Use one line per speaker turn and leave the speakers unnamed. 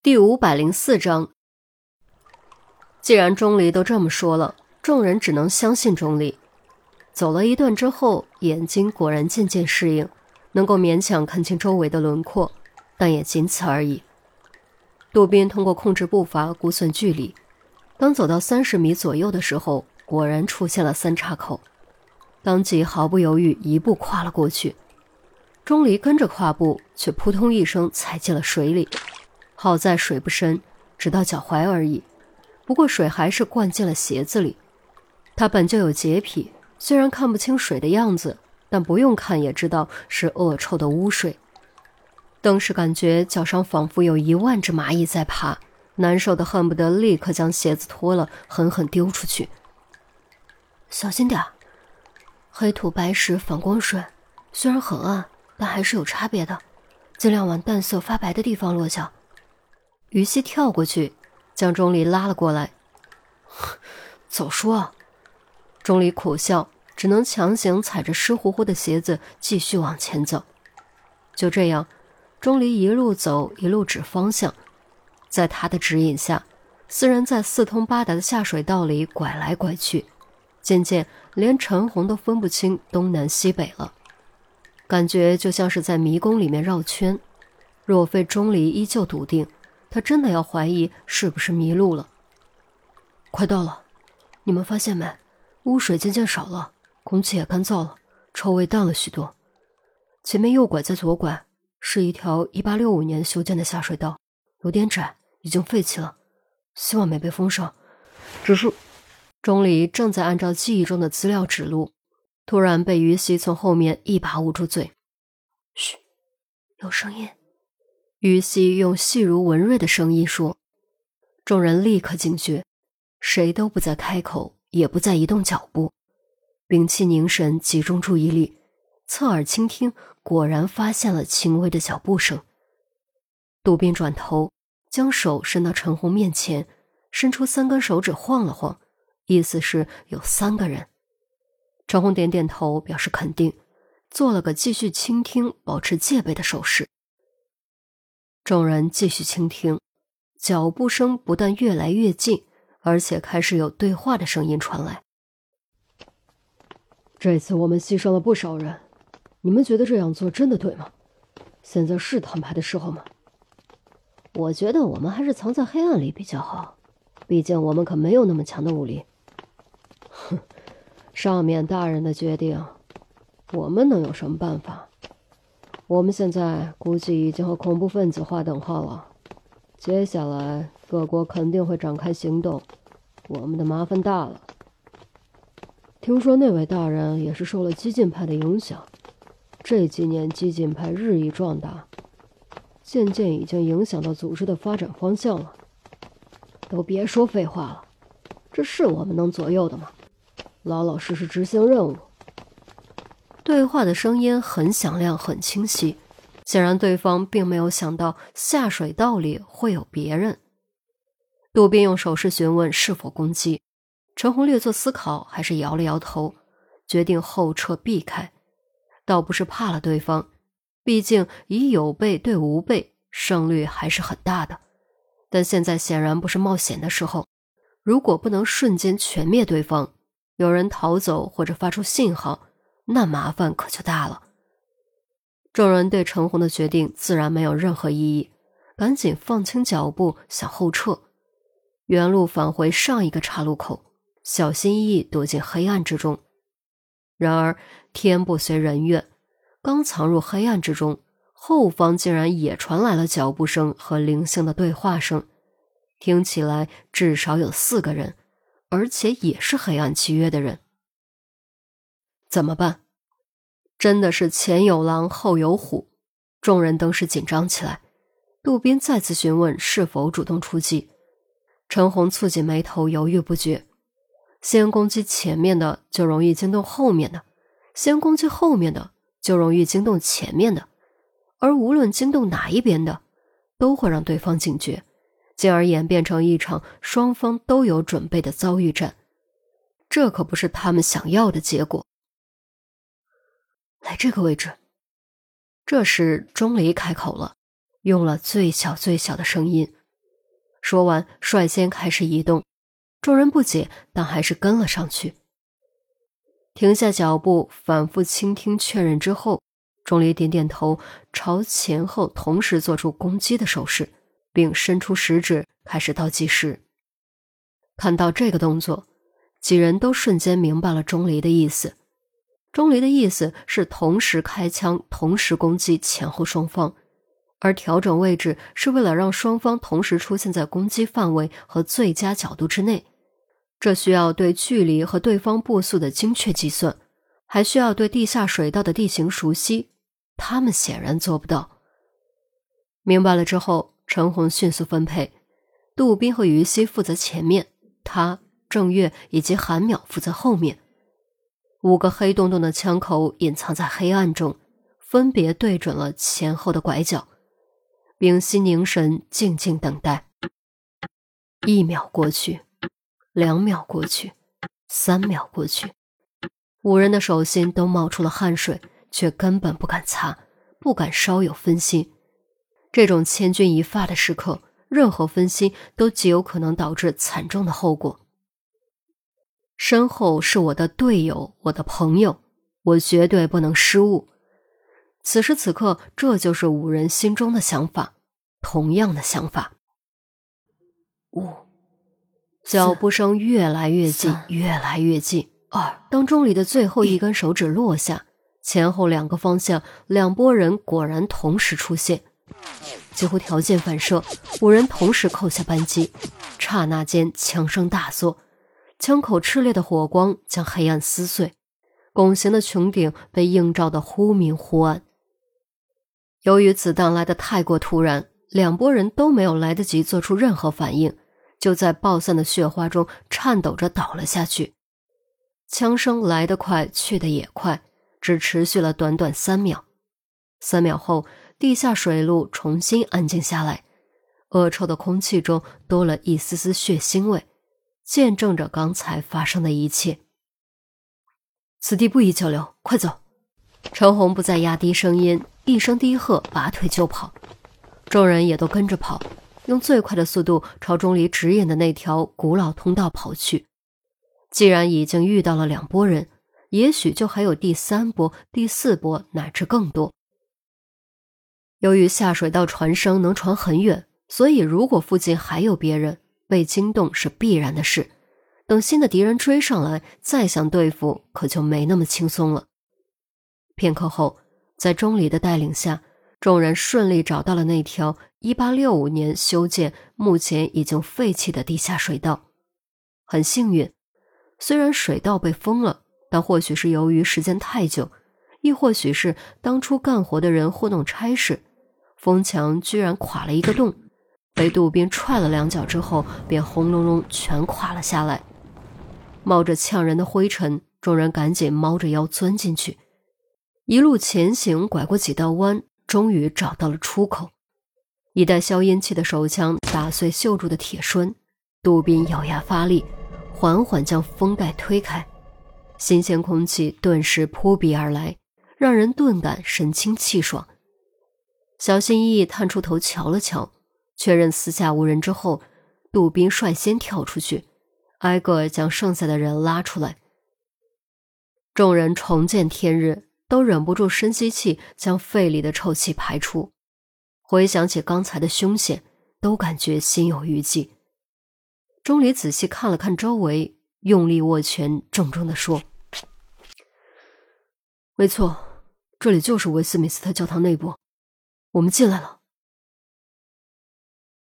第五百零四章，既然钟离都这么说了，众人只能相信钟离。走了一段之后，眼睛果然渐渐适应，能够勉强看清周围的轮廓，但也仅此而已。杜宾通过控制步伐估算距离，当走到三十米左右的时候，果然出现了三岔口，当即毫不犹豫一步跨了过去。钟离跟着跨步，却扑通一声踩进了水里。好在水不深，只到脚踝而已。不过水还是灌进了鞋子里。他本就有洁癖，虽然看不清水的样子，但不用看也知道是恶臭的污水。当时感觉脚上仿佛有一万只蚂蚁在爬，难受的恨不得立刻将鞋子脱了，狠狠丢出去。小心点黑土白石反光水，虽然很暗，但还是有差别的。尽量往淡色发白的地方落脚。于西跳过去，将钟离拉了过来。早说！钟离苦笑，只能强行踩着湿乎乎的鞋子继续往前走。就这样，钟离一路走一路指方向，在他的指引下，四人在四通八达的下水道里拐来拐去，渐渐连陈红都分不清东南西北了，感觉就像是在迷宫里面绕圈。若非钟离依旧笃定。他真的要怀疑是不是迷路了。快到了，你们发现没？污水渐渐少了，空气也干燥了，臭味淡了许多。前面右拐再左拐，是一条一八六五年修建的下水道，有点窄，已经废弃了，希望没被封上。只是，钟离正在按照记忆中的资料指路，突然被于西从后面一把捂住嘴：“
嘘，有声音。”
于西用细如蚊蚋的声音说：“众人立刻警觉，谁都不再开口，也不再移动脚步，屏气凝神，集中注意力，侧耳倾听。果然发现了轻微的脚步声。杜宾转头，将手伸到陈红面前，伸出三根手指晃了晃，意思是有三个人。陈红点点头，表示肯定，做了个继续倾听、保持戒备的手势。”众人继续倾听，脚步声不但越来越近，而且开始有对话的声音传来。
这次我们牺牲了不少人，你们觉得这样做真的对吗？现在是摊牌的时候吗？
我觉得我们还是藏在黑暗里比较好，毕竟我们可没有那么强的武力。
哼，上面大人的决定，我们能有什么办法？我们现在估计已经和恐怖分子划等号了，接下来各国肯定会展开行动，我们的麻烦大了。听说那位大人也是受了激进派的影响，这几年激进派日益壮大，渐渐已经影响到组织的发展方向了。
都别说废话了，这是我们能左右的吗？老老实实执行任务。
对话的声音很响亮，很清晰。显然，对方并没有想到下水道里会有别人。杜宾用手势询问是否攻击，陈红略作思考，还是摇了摇头，决定后撤避开。倒不是怕了对方，毕竟以有备对无备，胜率还是很大的。但现在显然不是冒险的时候。如果不能瞬间全灭对方，有人逃走或者发出信号。那麻烦可就大了。众人对陈红的决定自然没有任何异议，赶紧放轻脚步向后撤，原路返回上一个岔路口，小心翼翼躲进黑暗之中。然而天不随人愿，刚藏入黑暗之中，后方竟然也传来了脚步声和零星的对话声，听起来至少有四个人，而且也是黑暗契约的人。怎么办？真的是前有狼后有虎，众人登时紧张起来。杜宾再次询问是否主动出击，陈红蹙紧眉头，犹豫不决。先攻击前面的，就容易惊动后面的；先攻击后面的，就容易惊动前面的。而无论惊动哪一边的，都会让对方警觉，进而演变成一场双方都有准备的遭遇战。这可不是他们想要的结果。来这个位置。这时钟离开口了，用了最小最小的声音，说完，率先开始移动。众人不解，但还是跟了上去。停下脚步，反复倾听确认之后，钟离点点头，朝前后同时做出攻击的手势，并伸出食指开始倒计时。看到这个动作，几人都瞬间明白了钟离的意思。钟离的意思是同时开枪，同时攻击前后双方，而调整位置是为了让双方同时出现在攻击范围和最佳角度之内。这需要对距离和对方步速的精确计算，还需要对地下水道的地形熟悉。他们显然做不到。明白了之后，陈红迅速分配，杜宾和于西负责前面，他、郑月以及韩淼负责后面。五个黑洞洞的枪口隐藏在黑暗中，分别对准了前后的拐角。屏息凝神，静静等待。一秒过去。两秒过去，三秒过去，五人的手心都冒出了汗水，却根本不敢擦，不敢稍有分心。这种千钧一发的时刻，任何分心都极有可能导致惨重的后果。身后是我的队友，我的朋友，我绝对不能失误。此时此刻，这就是五人心中的想法，同样的想法。五。脚步声越来越近，越来越近。二，当钟离的最后一根手指落下，前后两个方向，两拨人果然同时出现，几乎条件反射，五人同时扣下扳机。刹那间，枪声大作，枪口炽烈的火光将黑暗撕碎，拱形的穹顶被映照得忽明忽暗。由于子弹来得太过突然，两拨人都没有来得及做出任何反应。就在爆散的血花中颤抖着倒了下去，枪声来得快，去得也快，只持续了短短三秒。三秒后，地下水路重新安静下来，恶臭的空气中多了一丝丝血腥味，见证着刚才发生的一切。此地不宜久留，快走！陈红不再压低声音，一声低喝，拔腿就跑，众人也都跟着跑。用最快的速度朝钟离指引的那条古老通道跑去。既然已经遇到了两拨人，也许就还有第三波、第四波，乃至更多。由于下水道传声能传很远，所以如果附近还有别人被惊动是必然的事。等新的敌人追上来，再想对付可就没那么轻松了。片刻后，在钟离的带领下。众人顺利找到了那条1865年修建、目前已经废弃的地下水道。很幸运，虽然水道被封了，但或许是由于时间太久，亦或许是当初干活的人糊弄差事，封墙居然垮了一个洞，被杜宾踹了两脚之后，便轰隆隆全垮了下来。冒着呛人的灰尘，众人赶紧猫着腰钻进去，一路前行，拐过几道弯。终于找到了出口，一袋消音器的手枪打碎锈住的铁栓。杜宾咬牙发力，缓缓将封盖推开，新鲜空气顿时扑鼻而来，让人顿感神清气爽。小心翼翼探出头瞧了瞧，确认四下无人之后，杜宾率先跳出去，挨个将剩下的人拉出来。众人重见天日。都忍不住深吸气，将肺里的臭气排出。回想起刚才的凶险，都感觉心有余悸。钟离仔细看了看周围，用力握拳，郑重地说：“没错，这里就是维斯敏斯特教堂内部，我们进来了。”